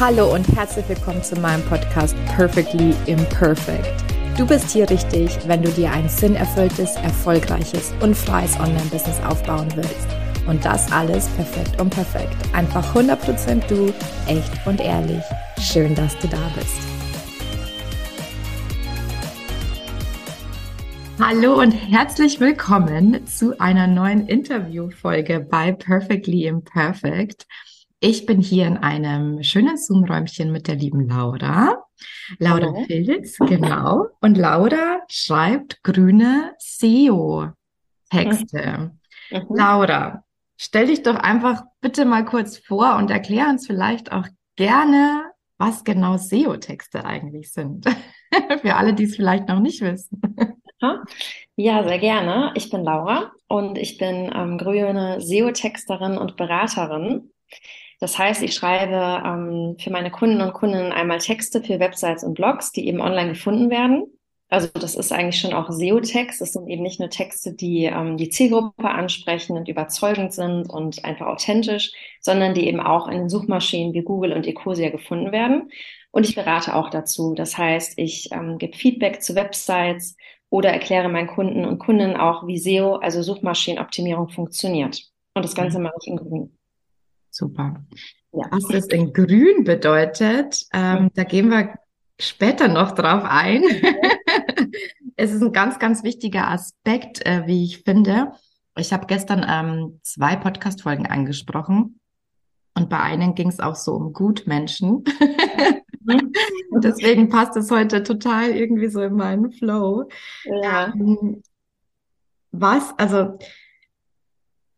Hallo und herzlich willkommen zu meinem Podcast Perfectly Imperfect. Du bist hier richtig, wenn du dir ein sinnerfülltes, erfolgreiches und freies Online-Business aufbauen willst. Und das alles perfekt und perfekt. Einfach 100% du, echt und ehrlich. Schön, dass du da bist. Hallo und herzlich willkommen zu einer neuen Interviewfolge bei Perfectly Imperfect. Ich bin hier in einem schönen Zoom-Räumchen mit der lieben Laura. Laura Hallo. Filz, genau. Und Laura schreibt grüne SEO-Texte. Mhm. Laura, stell dich doch einfach bitte mal kurz vor und erklär uns vielleicht auch gerne, was genau SEO-Texte eigentlich sind. Für alle, die es vielleicht noch nicht wissen. Ja, sehr gerne. Ich bin Laura und ich bin ähm, grüne SEO-Texterin und Beraterin. Das heißt, ich schreibe ähm, für meine Kunden und Kundinnen einmal Texte für Websites und Blogs, die eben online gefunden werden. Also das ist eigentlich schon auch SEO-Text. Das sind eben nicht nur Texte, die ähm, die Zielgruppe ansprechen und überzeugend sind und einfach authentisch, sondern die eben auch in den Suchmaschinen wie Google und Ecosia gefunden werden. Und ich berate auch dazu. Das heißt, ich ähm, gebe Feedback zu Websites oder erkläre meinen Kunden und Kundinnen auch, wie SEO, also Suchmaschinenoptimierung, funktioniert. Und das Ganze mhm. mache ich in Grün. Super. Ja. Was das in grün bedeutet, ähm, da gehen wir später noch drauf ein. es ist ein ganz, ganz wichtiger Aspekt, äh, wie ich finde. Ich habe gestern ähm, zwei Podcast-Folgen angesprochen und bei einem ging es auch so um Gutmenschen. Mhm. Deswegen passt es heute total irgendwie so in meinen Flow. Ja. Ähm, was, also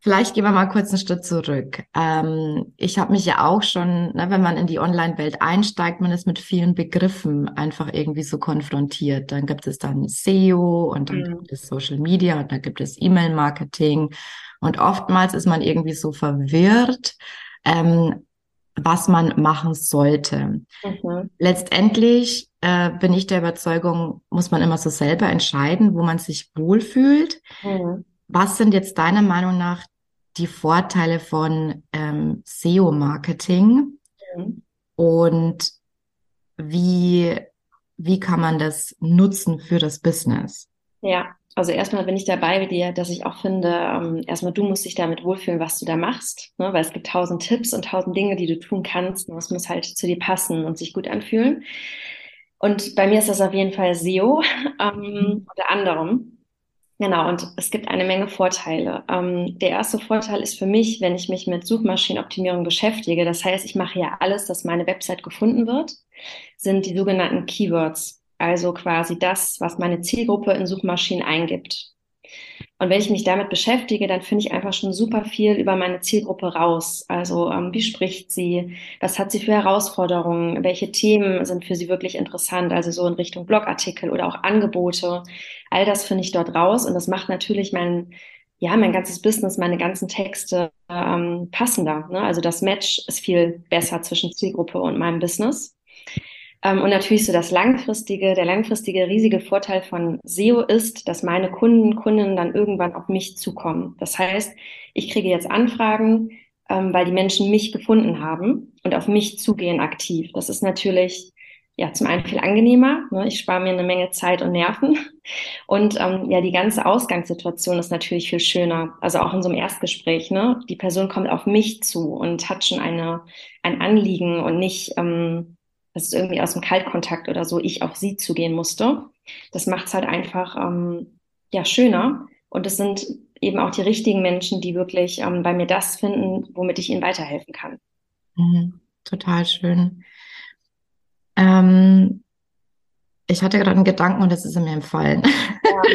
Vielleicht gehen wir mal kurz einen Schritt zurück. Ähm, ich habe mich ja auch schon, ne, wenn man in die Online-Welt einsteigt, man ist mit vielen Begriffen einfach irgendwie so konfrontiert. Dann gibt es dann SEO und dann mhm. gibt es Social Media und dann gibt es E-Mail-Marketing. Und oftmals ist man irgendwie so verwirrt, ähm, was man machen sollte. Mhm. Letztendlich äh, bin ich der Überzeugung, muss man immer so selber entscheiden, wo man sich wohlfühlt. Mhm. Was sind jetzt deiner Meinung nach die Vorteile von ähm, SEO-Marketing mhm. und wie, wie kann man das nutzen für das Business? Ja, also erstmal bin ich dabei mit dir, dass ich auch finde, ähm, erstmal du musst dich damit wohlfühlen, was du da machst, ne? weil es gibt tausend Tipps und tausend Dinge, die du tun kannst. Und es muss halt zu dir passen und sich gut anfühlen. Und bei mir ist das auf jeden Fall SEO, ähm, mhm. unter anderem. Genau, und es gibt eine Menge Vorteile. Ähm, der erste Vorteil ist für mich, wenn ich mich mit Suchmaschinenoptimierung beschäftige, das heißt, ich mache ja alles, dass meine Website gefunden wird, sind die sogenannten Keywords, also quasi das, was meine Zielgruppe in Suchmaschinen eingibt. Und wenn ich mich damit beschäftige, dann finde ich einfach schon super viel über meine Zielgruppe raus. Also ähm, wie spricht sie? Was hat sie für Herausforderungen? Welche Themen sind für sie wirklich interessant? Also so in Richtung Blogartikel oder auch Angebote. All das finde ich dort raus und das macht natürlich mein ja, mein ganzes Business, meine ganzen Texte ähm, passender. Ne? Also das Match ist viel besser zwischen Zielgruppe und meinem Business. Ähm, und natürlich so das langfristige, der langfristige riesige Vorteil von SEO ist, dass meine Kunden, Kunden dann irgendwann auf mich zukommen. Das heißt, ich kriege jetzt Anfragen, ähm, weil die Menschen mich gefunden haben und auf mich zugehen aktiv. Das ist natürlich ja zum einen viel angenehmer. Ne? Ich spare mir eine Menge Zeit und Nerven. Und ähm, ja, die ganze Ausgangssituation ist natürlich viel schöner. Also auch in so einem Erstgespräch, ne? Die Person kommt auf mich zu und hat schon eine, ein Anliegen und nicht ähm, dass es irgendwie aus dem Kaltkontakt oder so ich auf sie zugehen musste. Das macht es halt einfach ähm, ja schöner. Und es sind eben auch die richtigen Menschen, die wirklich ähm, bei mir das finden, womit ich ihnen weiterhelfen kann. Mhm, total schön. Ähm, ich hatte gerade einen Gedanken und es ist mir entfallen. Ja.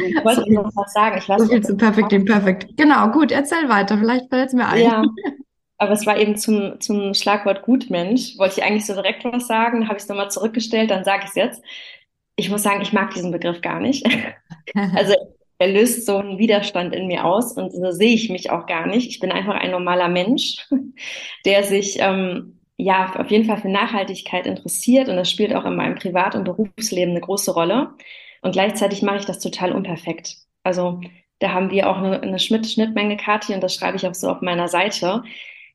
Ich wollte noch was sagen. Ich weiß so viel zu Perfekt, Perfekt. Genau, gut, erzähl weiter. Vielleicht fällt es mir ein. Ja, aber es war eben zum, zum Schlagwort Gutmensch. Wollte ich eigentlich so direkt was sagen, habe ich es nochmal zurückgestellt, dann sage ich es jetzt. Ich muss sagen, ich mag diesen Begriff gar nicht. also er löst so einen Widerstand in mir aus und so sehe ich mich auch gar nicht. Ich bin einfach ein normaler Mensch, der sich ähm, ja auf jeden Fall für Nachhaltigkeit interessiert und das spielt auch in meinem Privat- und Berufsleben eine große Rolle. Und gleichzeitig mache ich das total unperfekt. Also da haben wir auch eine, eine Schnittmenge, Kathi, und das schreibe ich auch so auf meiner Seite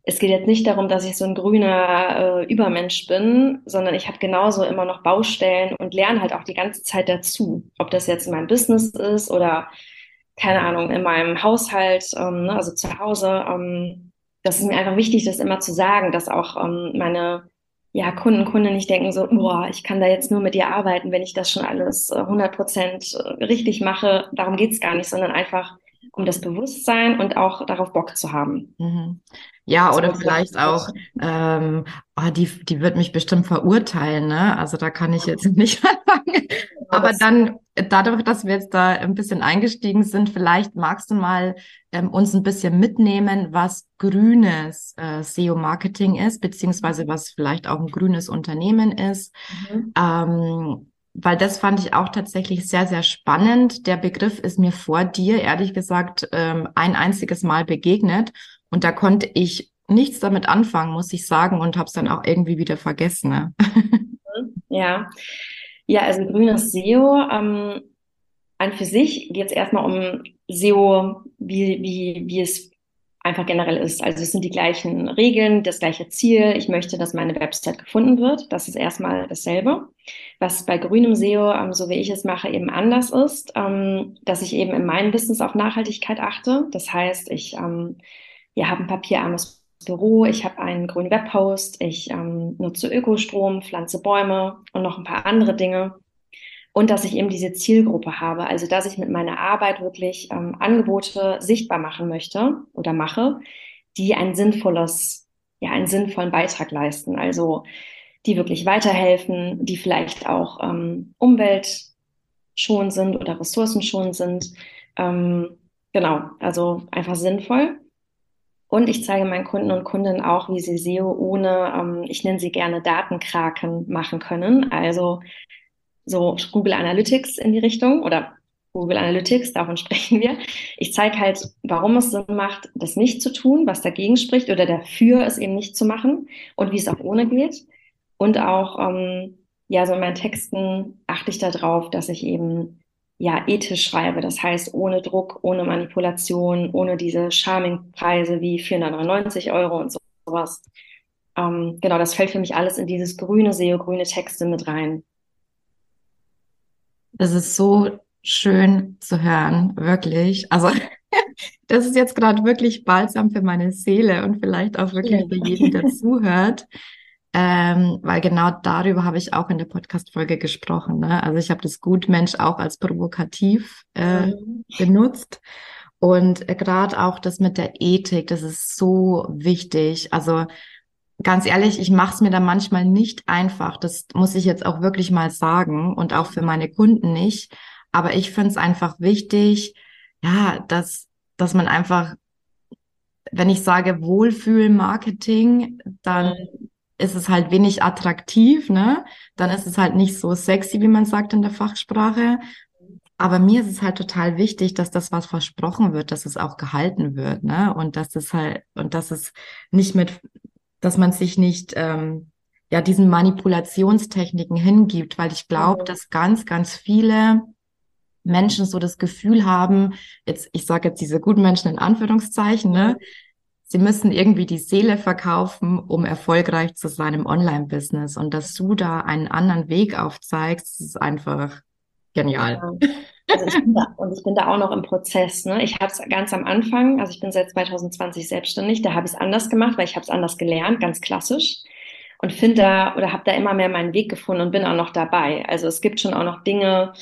es geht jetzt nicht darum, dass ich so ein grüner äh, Übermensch bin, sondern ich habe genauso immer noch Baustellen und lerne halt auch die ganze Zeit dazu. Ob das jetzt in meinem Business ist oder, keine Ahnung, in meinem Haushalt, ähm, ne, also zu Hause. Ähm, das ist mir einfach wichtig, das immer zu sagen, dass auch ähm, meine ja, Kunden, Kunden nicht denken so, boah, ich kann da jetzt nur mit dir arbeiten, wenn ich das schon alles äh, 100 Prozent äh, richtig mache. Darum geht's gar nicht, sondern einfach um das Bewusstsein und auch darauf Bock zu haben. Mhm. Ja, das oder vielleicht auch, ähm, oh, die, die wird mich bestimmt verurteilen, ne? Also da kann ich jetzt nicht anfangen. Aber dann, dadurch, dass wir jetzt da ein bisschen eingestiegen sind, vielleicht magst du mal ähm, uns ein bisschen mitnehmen, was grünes äh, SEO-Marketing ist, beziehungsweise was vielleicht auch ein grünes Unternehmen ist. Mhm. Ähm, weil das fand ich auch tatsächlich sehr, sehr spannend. Der Begriff ist mir vor dir, ehrlich gesagt, ähm, ein einziges Mal begegnet. Und da konnte ich nichts damit anfangen, muss ich sagen, und habe es dann auch irgendwie wieder vergessen. Ne? Ja. Ja, also grünes SEO. Ähm, an für sich geht es erstmal um SEO, wie, wie, wie es einfach generell ist. Also es sind die gleichen Regeln, das gleiche Ziel. Ich möchte, dass meine Website gefunden wird. Das ist erstmal dasselbe. Was bei grünem SEO, ähm, so wie ich es mache, eben anders ist, ähm, dass ich eben in meinem Business auf Nachhaltigkeit achte. Das heißt, ich ähm, ja, habe ein papierarmes Büro, ich habe einen grünen Webhost, ich ähm, nutze Ökostrom, pflanze Bäume und noch ein paar andere Dinge und dass ich eben diese Zielgruppe habe, also dass ich mit meiner Arbeit wirklich ähm, Angebote sichtbar machen möchte oder mache, die ein sinnvolles, ja, einen sinnvollen Beitrag leisten, also die wirklich weiterhelfen, die vielleicht auch ähm, umweltschonend sind oder ressourcenschonend sind. Ähm, genau, also einfach sinnvoll. Und ich zeige meinen Kunden und Kundinnen auch, wie sie SEO ohne, ähm, ich nenne sie gerne Datenkraken machen können. Also so Google Analytics in die Richtung oder Google Analytics, davon sprechen wir. Ich zeige halt, warum es Sinn macht, das nicht zu tun, was dagegen spricht oder dafür es eben nicht zu machen und wie es auch ohne geht. Und auch, ähm, ja, so in meinen Texten achte ich darauf, dass ich eben ja ethisch schreibe. Das heißt, ohne Druck, ohne Manipulation, ohne diese Charming-Preise wie 499 Euro und sowas. Ähm, genau, das fällt für mich alles in dieses grüne SEO, grüne Texte mit rein. Das ist so schön zu hören, wirklich. Also das ist jetzt gerade wirklich balsam für meine Seele und vielleicht auch wirklich für jeden, der zuhört. Ähm, weil genau darüber habe ich auch in der Podcast-Folge gesprochen. Ne? Also ich habe das Gutmensch auch als provokativ äh, mhm. benutzt. Und äh, gerade auch das mit der Ethik, das ist so wichtig. Also ganz ehrlich, ich mache es mir da manchmal nicht einfach. Das muss ich jetzt auch wirklich mal sagen und auch für meine Kunden nicht. Aber ich finde es einfach wichtig, ja, dass, dass man einfach, wenn ich sage Wohlfühl-Marketing, dann ist es halt wenig attraktiv, ne? Dann ist es halt nicht so sexy, wie man sagt in der Fachsprache. Aber mir ist es halt total wichtig, dass das, was versprochen wird, dass es auch gehalten wird, ne? Und dass es halt, und dass es nicht mit dass man sich nicht ähm, ja diesen Manipulationstechniken hingibt, weil ich glaube, mhm. dass ganz, ganz viele Menschen so das Gefühl haben, jetzt, ich sage jetzt diese guten Menschen in Anführungszeichen, ne, sie müssen irgendwie die Seele verkaufen, um erfolgreich zu sein im Online-Business. Und dass du da einen anderen Weg aufzeigst, ist einfach genial. Ja. Also ich bin da, und ich bin da auch noch im Prozess. Ne? Ich habe es ganz am Anfang, also ich bin seit 2020 selbstständig, da habe ich es anders gemacht, weil ich habe es anders gelernt, ganz klassisch. Und finde da oder habe da immer mehr meinen Weg gefunden und bin auch noch dabei. Also es gibt schon auch noch Dinge,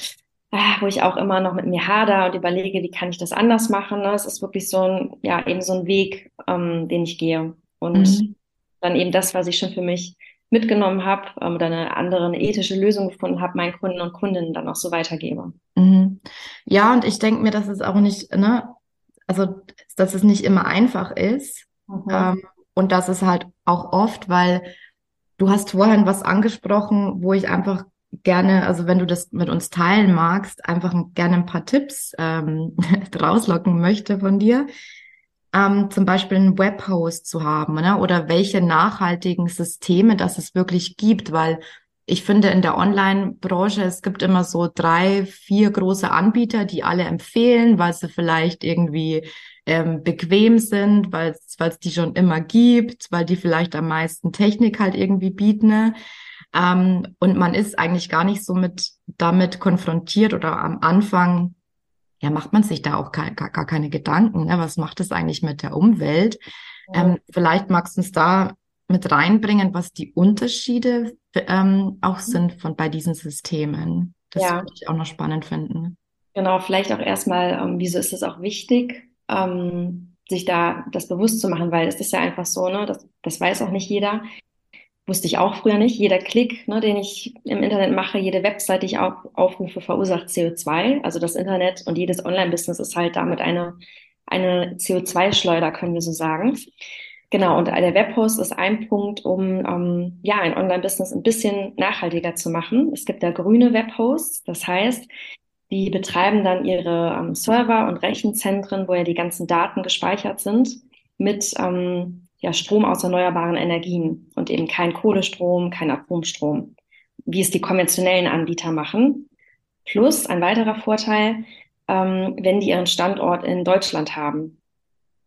ah, wo ich auch immer noch mit mir hader und überlege, wie kann ich das anders machen. Ne? Es ist wirklich so ein, ja, eben so ein Weg, ähm, den ich gehe. Und mhm. dann eben das, was ich schon für mich mitgenommen habe ähm, oder eine andere eine ethische Lösung gefunden habe, meinen Kunden und Kundinnen dann auch so weitergebe. Mhm. Ja, und ich denke mir, dass es auch nicht, ne, also dass es nicht immer einfach ist. Mhm. Ähm, und das ist halt auch oft, weil du hast vorhin was angesprochen, wo ich einfach gerne, also wenn du das mit uns teilen magst, einfach gerne ein paar Tipps ähm, rauslocken möchte von dir ähm, zum Beispiel einen Webhost zu haben ne? oder welche nachhaltigen Systeme das es wirklich gibt, weil ich finde in der Online-Branche, es gibt immer so drei, vier große Anbieter, die alle empfehlen, weil sie vielleicht irgendwie ähm, bequem sind, weil es die schon immer gibt, weil die vielleicht am meisten Technik halt irgendwie bieten. Ne? Ähm, und man ist eigentlich gar nicht so mit damit konfrontiert oder am Anfang ja, macht man sich da auch gar, gar, keine Gedanken. Ne? Was macht das eigentlich mit der Umwelt? Ähm, vielleicht magst du uns da mit reinbringen, was die Unterschiede ähm, auch mhm. sind von bei diesen Systemen. Das ja. würde ich auch noch spannend finden. Genau, vielleicht auch erstmal, ähm, wieso ist es auch wichtig, ähm, sich da das bewusst zu machen, weil es ist ja einfach so, ne, das, das weiß auch nicht jeder. Wusste ich auch früher nicht. Jeder Klick, ne, den ich im Internet mache, jede Website, die ich auf, aufrufe, verursacht CO2. Also das Internet und jedes Online-Business ist halt damit eine, eine CO2-Schleuder, können wir so sagen. Genau, und der Webhost ist ein Punkt, um ähm, ja ein Online-Business ein bisschen nachhaltiger zu machen. Es gibt da grüne Webhosts, das heißt, die betreiben dann ihre ähm, Server und Rechenzentren, wo ja die ganzen Daten gespeichert sind, mit ähm, ja, Strom aus erneuerbaren Energien und eben kein Kohlestrom, kein Atomstrom, wie es die konventionellen Anbieter machen. Plus ein weiterer Vorteil, ähm, wenn die ihren Standort in Deutschland haben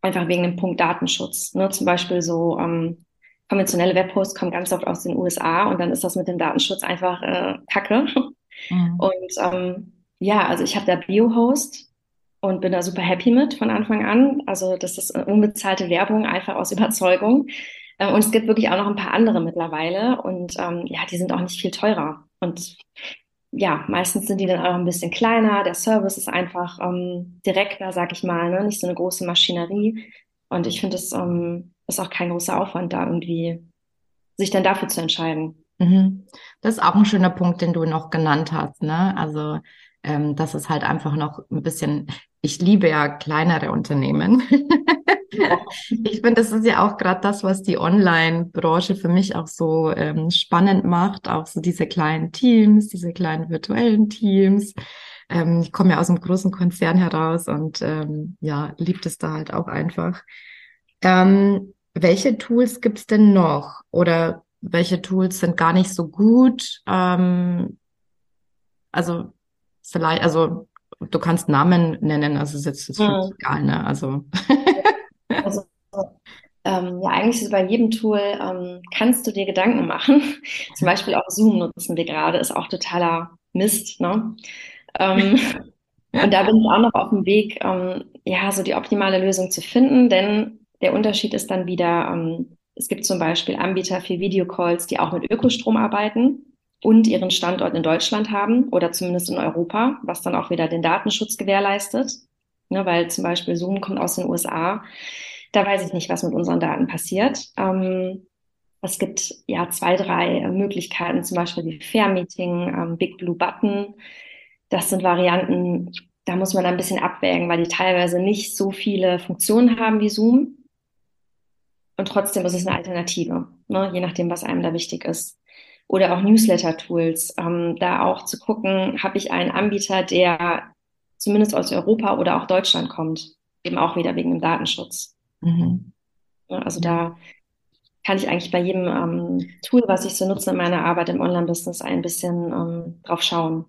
einfach wegen dem Punkt Datenschutz. Ne? Zum Beispiel so ähm, konventionelle Webhosts kommen ganz oft aus den USA und dann ist das mit dem Datenschutz einfach äh, Kacke. Mhm. Und ähm, ja, also ich habe da Biohost und bin da super happy mit von Anfang an. Also das ist unbezahlte Werbung, einfach aus Überzeugung. Äh, und es gibt wirklich auch noch ein paar andere mittlerweile und ähm, ja, die sind auch nicht viel teurer. Und ja, meistens sind die dann auch ein bisschen kleiner. Der Service ist einfach ähm, direkter, sag ich mal, ne? nicht so eine große Maschinerie. Und ich finde, es ähm, ist auch kein großer Aufwand, da irgendwie sich dann dafür zu entscheiden. Mhm. Das ist auch ein schöner Punkt, den du noch genannt hast. Ne? Also, ähm, das ist halt einfach noch ein bisschen, ich liebe ja kleinere Unternehmen. ich finde, das ist ja auch gerade das, was die Online-Branche für mich auch so ähm, spannend macht. Auch so diese kleinen Teams, diese kleinen virtuellen Teams. Ähm, ich komme ja aus einem großen Konzern heraus und ähm, ja, liebt es da halt auch einfach. Ähm, welche Tools gibt's denn noch? Oder welche Tools sind gar nicht so gut? Ähm, also vielleicht, also du kannst Namen nennen, also ist jetzt ja. egal, ne? Also. also ähm, ja, eigentlich ist bei jedem Tool ähm, kannst du dir Gedanken machen. Zum Beispiel auch Zoom nutzen wir gerade, ist auch totaler Mist, ne? Ähm, und da bin ich auch noch auf dem Weg, ähm, ja, so die optimale Lösung zu finden, denn der Unterschied ist dann wieder, ähm, es gibt zum Beispiel Anbieter für Videocalls, die auch mit Ökostrom arbeiten und ihren Standort in Deutschland haben oder zumindest in Europa, was dann auch wieder den Datenschutz gewährleistet. Ne, weil zum Beispiel Zoom kommt aus den USA. Da weiß ich nicht, was mit unseren Daten passiert. Ähm, es gibt ja zwei, drei Möglichkeiten, zum Beispiel wie Fair Meeting, ähm, Big Blue Button. Das sind Varianten, da muss man ein bisschen abwägen, weil die teilweise nicht so viele Funktionen haben wie Zoom. Und trotzdem ist es eine Alternative, ne, je nachdem, was einem da wichtig ist oder auch Newsletter-Tools. Ähm, da auch zu gucken, habe ich einen Anbieter, der zumindest aus Europa oder auch Deutschland kommt, eben auch wieder wegen dem Datenschutz. Mhm. also da kann ich eigentlich bei jedem ähm, Tool, was ich so nutze in meiner Arbeit im Online-Business, ein bisschen ähm, drauf schauen.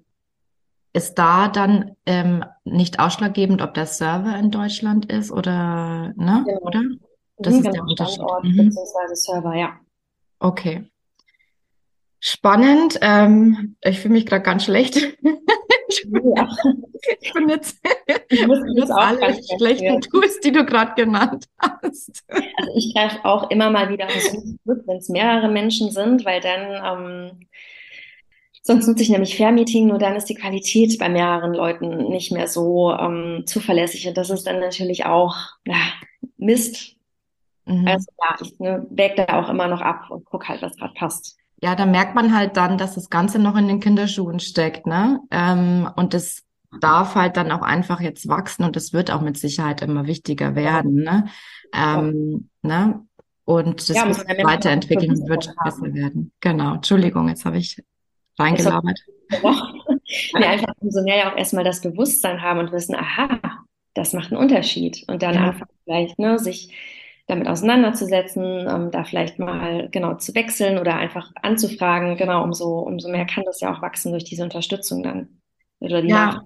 Ist da dann ähm, nicht ausschlaggebend, ob der Server in Deutschland ist oder, ne? Genau. Oder? Das mhm, ist genau, der Unterschied. Standort mhm. beziehungsweise Server, ja. Okay. Spannend. Ähm, ich fühle mich gerade ganz schlecht. Ja. ich bin jetzt, ich muss alle schlechten Tools, die du gerade genannt hast. Also ich greife auch immer mal wieder zurück, wenn es mehrere Menschen sind, weil dann ähm, sonst nutze ich nämlich Fair-Meeting, nur dann ist die Qualität bei mehreren Leuten nicht mehr so ähm, zuverlässig und das ist dann natürlich auch ja, Mist. Mhm. Also ja, ich ne, wäge da auch immer noch ab und gucke halt, was gerade passt ja, da merkt man halt dann, dass das Ganze noch in den Kinderschuhen steckt, ne? Ähm, und das darf halt dann auch einfach jetzt wachsen und es wird auch mit Sicherheit immer wichtiger werden, ne? Ähm, ja. ne? Und das ja, muss weiterentwickeln und wird besser werden. Genau. Entschuldigung, jetzt habe ich reingelabert. ja, einfach umso mehr auch erstmal das Bewusstsein haben und wissen, aha, das macht einen Unterschied. Und dann ja. einfach vielleicht, ne, sich damit auseinanderzusetzen, ähm, da vielleicht mal genau zu wechseln oder einfach anzufragen. Genau, umso, umso mehr kann das ja auch wachsen durch diese Unterstützung dann. Oder die ja, Nach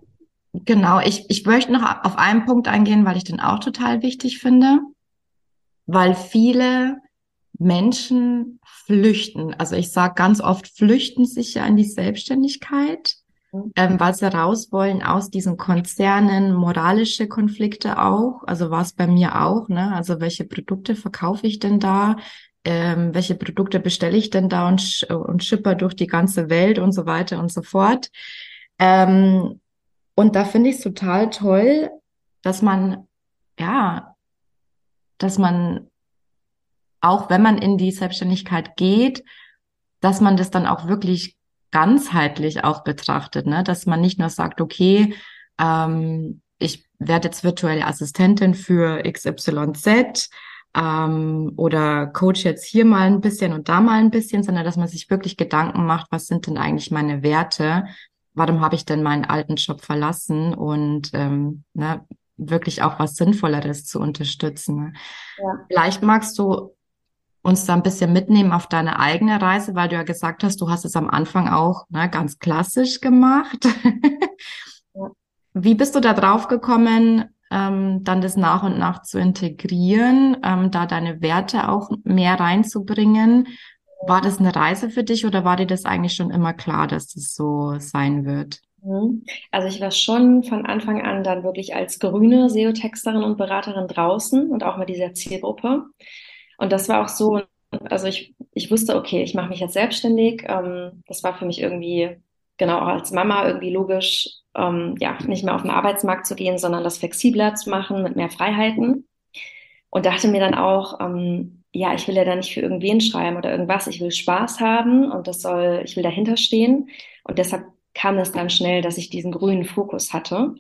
genau. Ich, ich möchte noch auf einen Punkt eingehen, weil ich den auch total wichtig finde, weil viele Menschen flüchten. Also ich sage ganz oft, flüchten sich ja in die Selbstständigkeit ähm, weil sie raus wollen aus diesen Konzernen, moralische Konflikte auch, also war es bei mir auch, ne? Also welche Produkte verkaufe ich denn da? Ähm, welche Produkte bestelle ich denn da und, sch und schipper durch die ganze Welt und so weiter und so fort. Ähm, und da finde ich es total toll, dass man, ja, dass man, auch wenn man in die Selbstständigkeit geht, dass man das dann auch wirklich ganzheitlich auch betrachtet, ne? dass man nicht nur sagt, okay, ähm, ich werde jetzt virtuelle Assistentin für XYZ ähm, oder coach jetzt hier mal ein bisschen und da mal ein bisschen, sondern dass man sich wirklich Gedanken macht, was sind denn eigentlich meine Werte? Warum habe ich denn meinen alten Job verlassen und ähm, ne, wirklich auch was Sinnvolleres zu unterstützen? Ja. Vielleicht magst du uns da ein bisschen mitnehmen auf deine eigene Reise, weil du ja gesagt hast, du hast es am Anfang auch ne, ganz klassisch gemacht. Wie bist du da drauf gekommen, ähm, dann das nach und nach zu integrieren, ähm, da deine Werte auch mehr reinzubringen? War das eine Reise für dich oder war dir das eigentlich schon immer klar, dass das so sein wird? Mhm. Also ich war schon von Anfang an dann wirklich als grüne SEO-Texterin und Beraterin draußen und auch mit dieser Zielgruppe. Und das war auch so, also ich, ich wusste, okay, ich mache mich jetzt selbstständig. Ähm, das war für mich irgendwie, genau, auch als Mama irgendwie logisch, ähm, ja, nicht mehr auf den Arbeitsmarkt zu gehen, sondern das flexibler zu machen mit mehr Freiheiten. Und dachte mir dann auch, ähm, ja, ich will ja da nicht für irgendwen schreiben oder irgendwas. Ich will Spaß haben und das soll, ich will dahinter stehen. Und deshalb kam es dann schnell, dass ich diesen grünen Fokus hatte.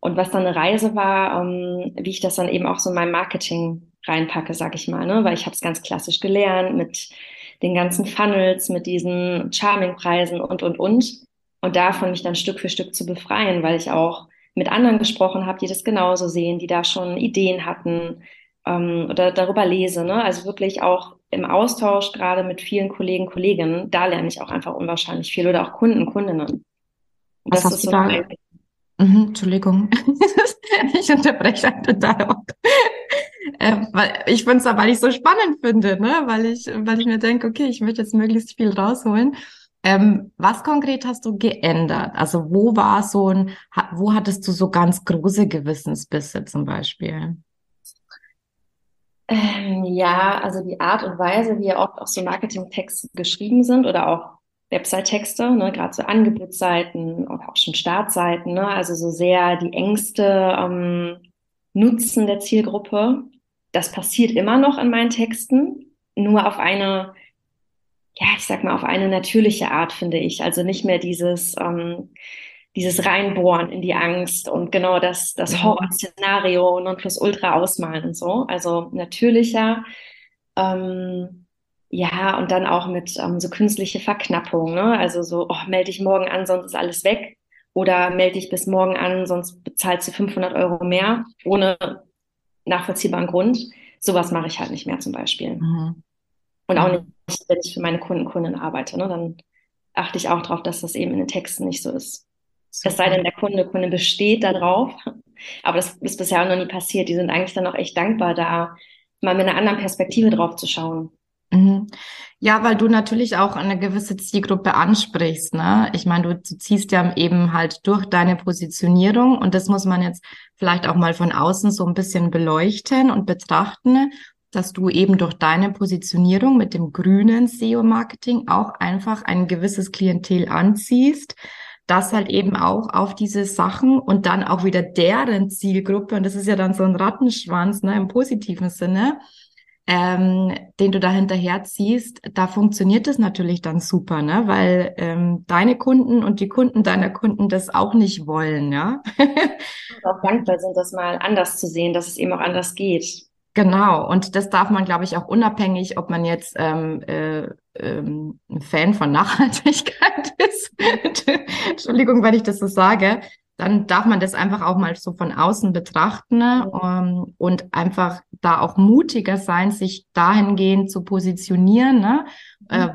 Und was dann eine Reise war, ähm, wie ich das dann eben auch so in meinem Marketing reinpacke, sag ich mal, ne? weil ich habe es ganz klassisch gelernt mit den ganzen Funnels, mit diesen Charming-Preisen und, und, und. Und davon mich dann Stück für Stück zu befreien, weil ich auch mit anderen gesprochen habe, die das genauso sehen, die da schon Ideen hatten ähm, oder darüber lese. Ne? Also wirklich auch im Austausch gerade mit vielen Kollegen, Kolleginnen, da lerne ich auch einfach unwahrscheinlich viel oder auch Kunden, Kundinnen. Was das hast ist du so da? Mhm, Entschuldigung, ich unterbreche total. Äh, weil ich finde es aber nicht so spannend finde, ne? weil ich, weil ich mir denke, okay, ich möchte jetzt möglichst viel rausholen. Ähm, was konkret hast du geändert? Also wo war so ein, wo hattest du so ganz große Gewissensbisse zum Beispiel? Ähm, ja, also die Art und Weise, wie ja oft auch so Marketingtexte geschrieben sind oder auch Website-Texte, ne, gerade so Angebotsseiten oder auch schon Startseiten, ne, also so sehr die Ängste ähm, Nutzen der Zielgruppe das passiert immer noch in meinen Texten, nur auf eine, ja, ich sag mal, auf eine natürliche Art, finde ich. Also nicht mehr dieses, ähm, dieses Reinbohren in die Angst und genau das, das mhm. Horrorszenario und plus ultra ausmalen und so. Also natürlicher, ähm, ja, und dann auch mit ähm, so künstliche Verknappung, ne? Also so, oh, melde dich morgen an, sonst ist alles weg. Oder melde dich bis morgen an, sonst bezahlst du 500 Euro mehr, ohne nachvollziehbaren Grund. Sowas mache ich halt nicht mehr zum Beispiel. Mhm. Und auch mhm. nicht, wenn ich für meine Kunden, Kunden arbeite. Ne? Dann achte ich auch darauf, dass das eben in den Texten nicht so ist. Super. Es sei denn, der Kunde, Kunde besteht darauf. Aber das ist bisher noch nie passiert. Die sind eigentlich dann auch echt dankbar, da mal mit einer anderen Perspektive drauf zu schauen. Mhm. Ja, weil du natürlich auch eine gewisse Zielgruppe ansprichst. Ne? Ich meine, du, du ziehst ja eben halt durch deine Positionierung und das muss man jetzt vielleicht auch mal von außen so ein bisschen beleuchten und betrachten, dass du eben durch deine Positionierung mit dem grünen SEO-Marketing auch einfach ein gewisses Klientel anziehst, das halt eben auch auf diese Sachen und dann auch wieder deren Zielgruppe, und das ist ja dann so ein Rattenschwanz ne, im positiven Sinne, ähm, den du da hinterher ziehst, da funktioniert es natürlich dann super, ne? Weil ähm, deine Kunden und die Kunden deiner Kunden das auch nicht wollen, ja. auch dankbar sind, das mal anders zu sehen, dass es eben auch anders geht. Genau, und das darf man, glaube ich, auch unabhängig, ob man jetzt ähm, äh, ähm, ein Fan von Nachhaltigkeit ist. Entschuldigung, wenn ich das so sage. Dann darf man das einfach auch mal so von außen betrachten ne? ähm, und einfach da auch mutiger sein, sich dahingehend zu positionieren, ne? Mhm. Äh,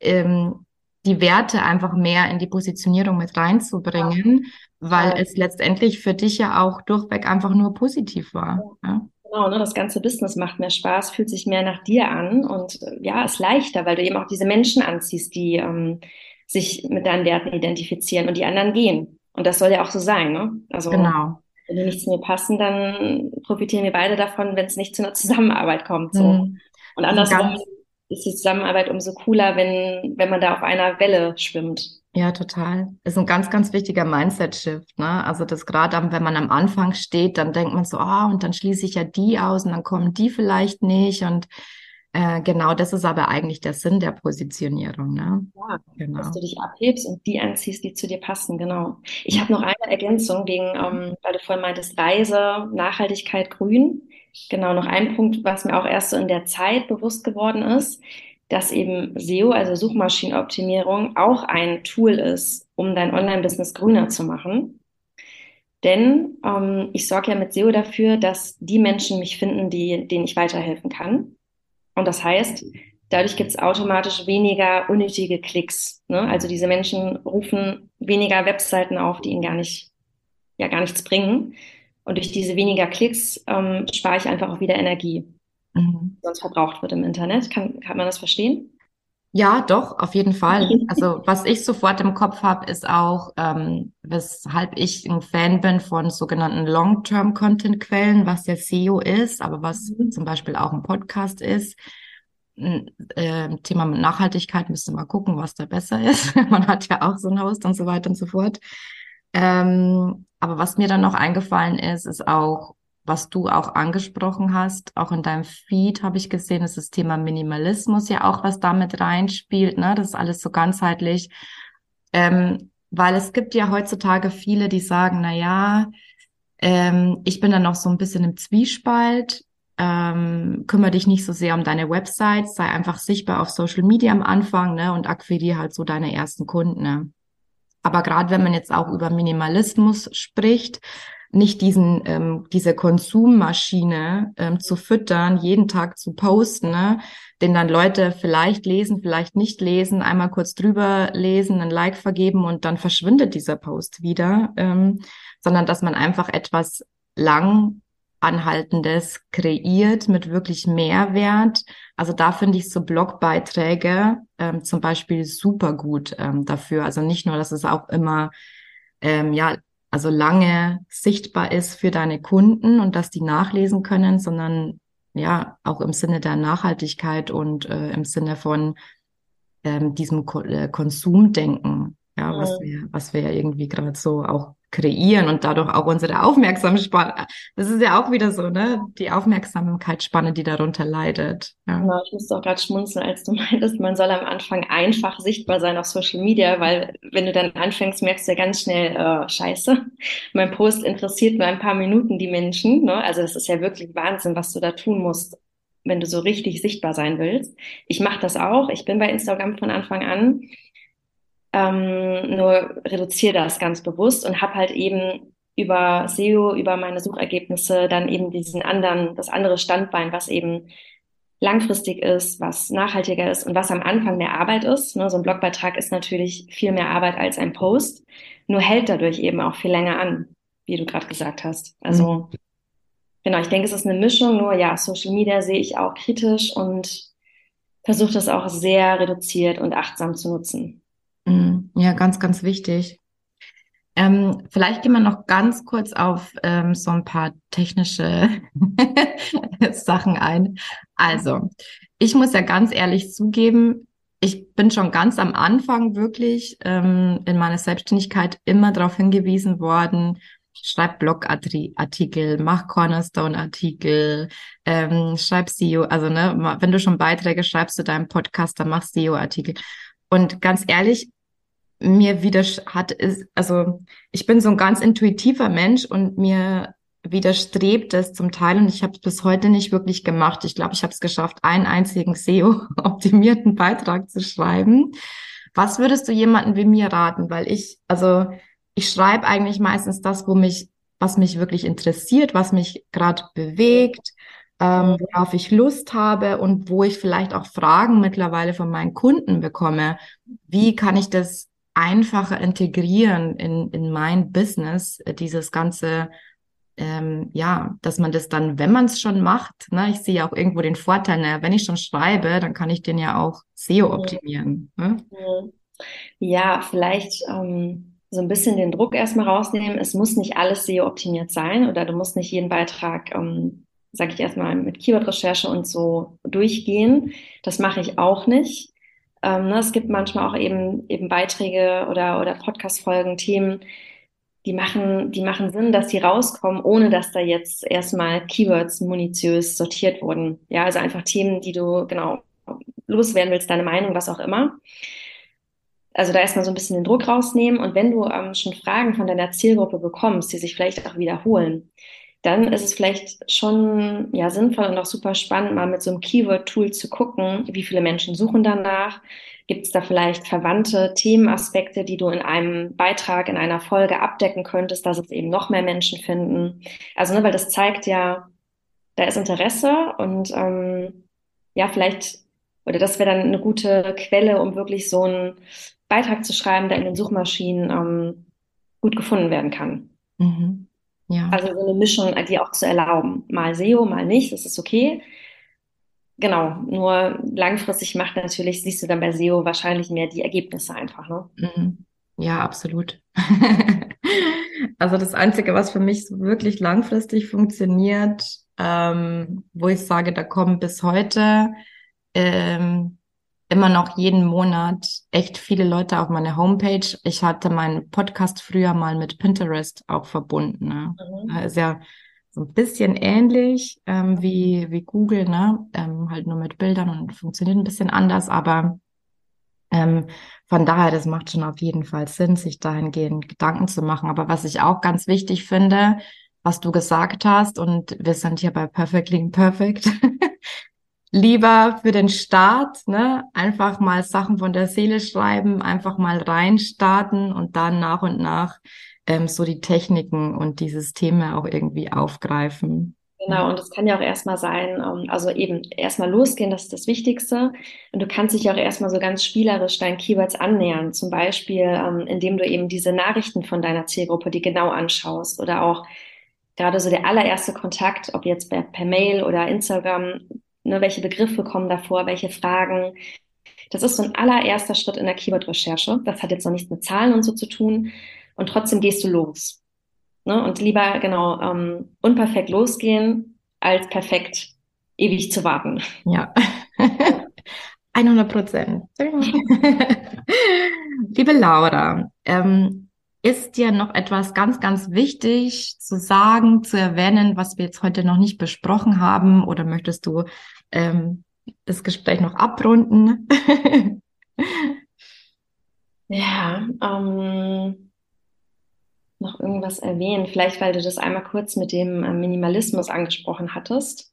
ähm, die Werte einfach mehr in die Positionierung mit reinzubringen, ja. weil ja. es letztendlich für dich ja auch durchweg einfach nur positiv war. Ja. Genau, ne, das ganze Business macht mehr Spaß, fühlt sich mehr nach dir an und äh, ja, ist leichter, weil du eben auch diese Menschen anziehst, die ähm, sich mit deinen Werten identifizieren und die anderen gehen. Und das soll ja auch so sein, ne? Also genau. wenn die nicht zu mir passen, dann profitieren wir beide davon, wenn es nicht zu einer Zusammenarbeit kommt. So. Mhm. Und andersrum ist die Zusammenarbeit umso cooler, wenn, wenn man da auf einer Welle schwimmt. Ja, total. Ist ein ganz, ganz wichtiger Mindset-Shift, ne? Also das gerade, wenn man am Anfang steht, dann denkt man so, ah, oh, und dann schließe ich ja die aus und dann kommen die vielleicht nicht und äh, genau, das ist aber eigentlich der Sinn der Positionierung, ne? Ja, genau. dass du dich abhebst und die anziehst, die zu dir passen, genau. Ich habe noch eine Ergänzung wegen, ähm, weil du vorhin meintest, Reise, Nachhaltigkeit, Grün. Genau, noch ein Punkt, was mir auch erst so in der Zeit bewusst geworden ist dass eben SEO, also Suchmaschinenoptimierung, auch ein Tool ist, um dein Online-Business grüner zu machen. Denn ähm, ich sorge ja mit SEO dafür, dass die Menschen mich finden, die, denen ich weiterhelfen kann. Und das heißt, dadurch gibt es automatisch weniger unnötige Klicks. Ne? Also diese Menschen rufen weniger Webseiten auf, die ihnen gar nicht, ja, gar nichts bringen. Und durch diese weniger Klicks ähm, spare ich einfach auch wieder Energie mhm. sonst verbraucht wird im Internet. Kann, kann man das verstehen? Ja, doch, auf jeden Fall. Also was ich sofort im Kopf habe, ist auch, ähm, weshalb ich ein Fan bin von sogenannten Long-Term-Content-Quellen, was ja SEO ist, aber was mhm. zum Beispiel auch ein Podcast ist. Äh, Thema Nachhaltigkeit müsste mal gucken, was da besser ist. Man hat ja auch so ein Host und so weiter und so fort. Ähm, aber was mir dann noch eingefallen ist, ist auch was du auch angesprochen hast, auch in deinem Feed habe ich gesehen, dass das Thema Minimalismus ja auch was damit reinspielt, ne? Das ist alles so ganzheitlich. Ähm, weil es gibt ja heutzutage viele, die sagen, na ja, ähm, ich bin dann noch so ein bisschen im Zwiespalt, ähm, kümmere dich nicht so sehr um deine Website, sei einfach sichtbar auf Social Media am Anfang, ne, und akquiriere halt so deine ersten Kunden, ne? Aber gerade wenn man jetzt auch über Minimalismus spricht, nicht diesen ähm, diese Konsummaschine ähm, zu füttern, jeden Tag zu posten, ne? den dann Leute vielleicht lesen, vielleicht nicht lesen, einmal kurz drüber lesen, ein Like vergeben und dann verschwindet dieser Post wieder, ähm, sondern dass man einfach etwas lang anhaltendes kreiert mit wirklich Mehrwert. Also da finde ich so Blogbeiträge ähm, zum Beispiel super gut ähm, dafür. Also nicht nur, dass es auch immer ähm, ja also lange sichtbar ist für deine Kunden und dass die nachlesen können, sondern ja auch im Sinne der Nachhaltigkeit und äh, im Sinne von ähm, diesem Ko äh, Konsumdenken, ja, was wir, was wir ja irgendwie gerade so auch kreieren und dadurch auch unsere Aufmerksamkeitsspanne. Das ist ja auch wieder so, ne? Die Aufmerksamkeitsspanne, die darunter leidet. Ja. Genau, ich musste auch gerade schmunzeln, als du meintest, man soll am Anfang einfach sichtbar sein auf Social Media, weil wenn du dann anfängst, merkst du ja ganz schnell, äh, scheiße, mein Post interessiert nur ein paar Minuten die Menschen. Ne? Also das ist ja wirklich Wahnsinn, was du da tun musst, wenn du so richtig sichtbar sein willst. Ich mache das auch. Ich bin bei Instagram von Anfang an ähm, nur reduziere das ganz bewusst und habe halt eben über SEO, über meine Suchergebnisse dann eben diesen anderen, das andere Standbein, was eben langfristig ist, was nachhaltiger ist und was am Anfang mehr Arbeit ist. Ne, so ein Blogbeitrag ist natürlich viel mehr Arbeit als ein Post, nur hält dadurch eben auch viel länger an, wie du gerade gesagt hast. Also mhm. genau, ich denke, es ist eine Mischung, nur ja, Social Media sehe ich auch kritisch und versuche das auch sehr reduziert und achtsam zu nutzen. Mhm. Ja, ganz, ganz wichtig. Ähm, vielleicht gehen wir noch ganz kurz auf ähm, so ein paar technische Sachen ein. Also, ich muss ja ganz ehrlich zugeben, ich bin schon ganz am Anfang wirklich ähm, in meiner Selbstständigkeit immer darauf hingewiesen worden, schreib Blogartikel, mach Cornerstone-Artikel, ähm, schreib SEO, also ne, wenn du schon Beiträge schreibst zu deinem Podcast, dann mach SEO-Artikel. Und ganz ehrlich, mir wieder hat, ist, also ich bin so ein ganz intuitiver Mensch und mir widerstrebt es zum Teil und ich habe es bis heute nicht wirklich gemacht. Ich glaube, ich habe es geschafft, einen einzigen SEO-optimierten Beitrag zu schreiben. Was würdest du jemanden wie mir raten? Weil ich, also ich schreibe eigentlich meistens das, wo mich, was mich wirklich interessiert, was mich gerade bewegt, ähm, worauf ich Lust habe und wo ich vielleicht auch Fragen mittlerweile von meinen Kunden bekomme. Wie kann ich das einfacher integrieren in, in mein Business, äh, dieses ganze ähm, ja, dass man das dann, wenn man es schon macht, ne, ich sehe ja auch irgendwo den Vorteil, ne, wenn ich schon schreibe, dann kann ich den ja auch SEO optimieren. Ne? Ja, vielleicht ähm, so ein bisschen den Druck erstmal rausnehmen. Es muss nicht alles SEO optimiert sein oder du musst nicht jeden Beitrag, ähm, sage ich erstmal, mit Keyword-Recherche und so durchgehen. Das mache ich auch nicht. Ähm, ne, es gibt manchmal auch eben, eben Beiträge oder, oder Podcast-Folgen, Themen, die machen, die machen Sinn, dass die rauskommen, ohne dass da jetzt erstmal Keywords munitiös sortiert wurden. Ja, also einfach Themen, die du genau loswerden willst, deine Meinung, was auch immer. Also da erstmal so ein bisschen den Druck rausnehmen. Und wenn du ähm, schon Fragen von deiner Zielgruppe bekommst, die sich vielleicht auch wiederholen, dann ist es vielleicht schon ja sinnvoll und auch super spannend, mal mit so einem Keyword-Tool zu gucken, wie viele Menschen suchen danach, Gibt es da vielleicht verwandte Themenaspekte, die du in einem Beitrag, in einer Folge abdecken könntest, dass es eben noch mehr Menschen finden? Also, ne, weil das zeigt ja, da ist Interesse und ähm, ja, vielleicht, oder das wäre dann eine gute Quelle, um wirklich so einen Beitrag zu schreiben, der in den Suchmaschinen ähm, gut gefunden werden kann. Mhm. Ja. Also so eine Mischung, die auch zu erlauben. Mal SEO, mal nicht, das ist okay. Genau, nur langfristig macht natürlich, siehst du dann bei SEO wahrscheinlich mehr die Ergebnisse einfach, ne? Mhm. Ja, absolut. also das Einzige, was für mich so wirklich langfristig funktioniert, ähm, wo ich sage, da kommen bis heute ähm, immer noch jeden Monat echt viele Leute auf meine Homepage. Ich hatte meinen Podcast früher mal mit Pinterest auch verbunden. Ne? Mhm. Ist ja so ein bisschen ähnlich ähm, wie, wie Google, ne? Ähm, halt nur mit Bildern und funktioniert ein bisschen anders, aber ähm, von daher, das macht schon auf jeden Fall Sinn, sich dahingehend Gedanken zu machen. Aber was ich auch ganz wichtig finde, was du gesagt hast, und wir sind hier bei Perfectly Perfect, lieber für den Start, ne, einfach mal Sachen von der Seele schreiben, einfach mal reinstarten und dann nach und nach ähm, so die Techniken und die Systeme auch irgendwie aufgreifen. Genau, und es kann ja auch erstmal sein, ähm, also eben erstmal losgehen, das ist das Wichtigste. Und du kannst dich auch erstmal so ganz spielerisch deinen Keywords annähern. Zum Beispiel, ähm, indem du eben diese Nachrichten von deiner Zielgruppe, die genau anschaust oder auch gerade so der allererste Kontakt, ob jetzt per Mail oder Instagram, ne, welche Begriffe kommen davor, welche Fragen. Das ist so ein allererster Schritt in der Keyword-Recherche. Das hat jetzt noch nichts mit Zahlen und so zu tun, und trotzdem gehst du los. Ne? Und lieber genau ähm, unperfekt losgehen, als perfekt ewig zu warten. Ja. 100 Prozent. Liebe Laura, ähm, ist dir noch etwas ganz, ganz wichtig zu sagen, zu erwähnen, was wir jetzt heute noch nicht besprochen haben? Oder möchtest du ähm, das Gespräch noch abrunden? ja, ähm, noch irgendwas erwähnen? Vielleicht, weil du das einmal kurz mit dem äh, Minimalismus angesprochen hattest.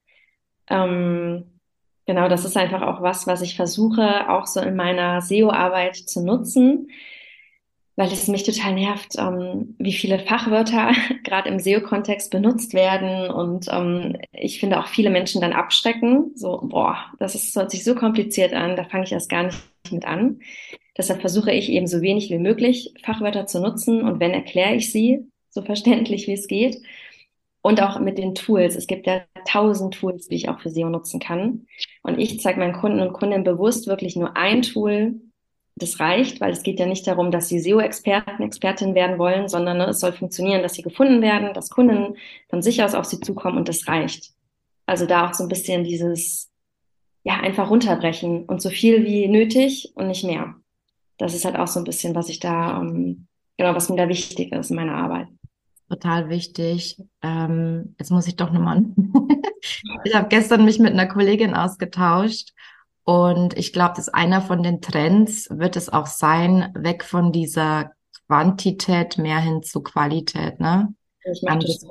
Ähm, genau, das ist einfach auch was, was ich versuche, auch so in meiner SEO-Arbeit zu nutzen, weil es mich total nervt, ähm, wie viele Fachwörter gerade im SEO-Kontext benutzt werden und ähm, ich finde auch viele Menschen dann abschrecken. So, boah, das ist, hört sich so kompliziert an, da fange ich erst gar nicht mit an. Deshalb versuche ich eben so wenig wie möglich Fachwörter zu nutzen und wenn erkläre ich sie so verständlich wie es geht. Und auch mit den Tools. Es gibt ja tausend Tools, die ich auch für SEO nutzen kann. Und ich zeige meinen Kunden und Kundinnen bewusst wirklich nur ein Tool. Das reicht, weil es geht ja nicht darum, dass sie SEO-Experten, Expertin werden wollen, sondern ne, es soll funktionieren, dass sie gefunden werden, dass Kunden von sich aus auf sie zukommen und das reicht. Also da auch so ein bisschen dieses, ja, einfach runterbrechen und so viel wie nötig und nicht mehr das ist halt auch so ein bisschen, was ich da, ähm, genau, was mir da wichtig ist in meiner Arbeit. Total wichtig. Ähm, jetzt muss ich doch nochmal. ich habe gestern mich mit einer Kollegin ausgetauscht und ich glaube, dass einer von den Trends wird es auch sein, weg von dieser Quantität mehr hin zu Qualität. Ne? Ich möchte das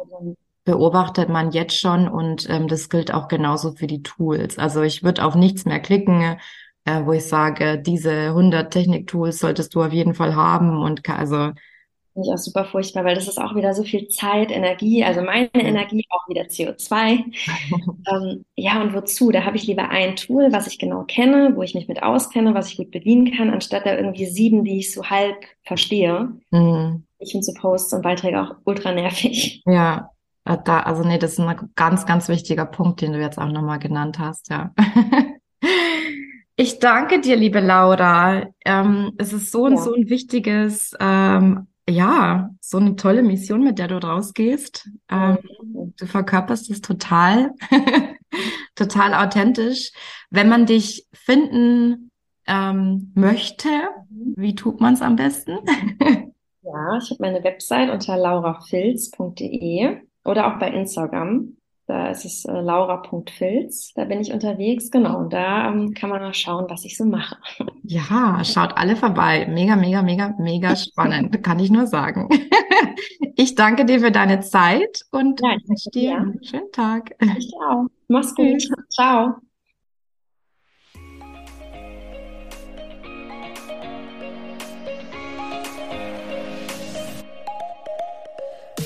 beobachtet man jetzt schon und ähm, das gilt auch genauso für die Tools. Also ich würde auf nichts mehr klicken, äh, wo ich sage, diese 100 Technik-Tools solltest du auf jeden Fall haben und also Finde ich auch super furchtbar, weil das ist auch wieder so viel Zeit, Energie, also meine Energie, auch wieder CO2. ähm, ja, und wozu? Da habe ich lieber ein Tool, was ich genau kenne, wo ich mich mit auskenne, was ich gut bedienen kann, anstatt da irgendwie sieben, die ich so halb verstehe. Mhm. Ich finde so Posts und Beiträge auch ultra nervig. Ja, äh, da, also nee, das ist ein ganz, ganz wichtiger Punkt, den du jetzt auch nochmal genannt hast, ja. Ich danke dir, liebe Laura. Ähm, es ist so ja. und so ein wichtiges ähm, ja, so eine tolle Mission, mit der du rausgehst. Ähm, du verkörperst es total, total authentisch. Wenn man dich finden ähm, möchte, mhm. wie tut man es am besten? ja, ich habe meine Website unter laurafilz.de oder auch bei Instagram. Da ist es äh, laura.filz, da bin ich unterwegs, genau. Und da ähm, kann man mal schauen, was ich so mache. Ja, schaut alle vorbei. Mega, mega, mega, mega spannend, kann ich nur sagen. ich danke dir für deine Zeit und ja, wünsche dir einen schönen Tag. Ich auch. Mach's gut. Ciao.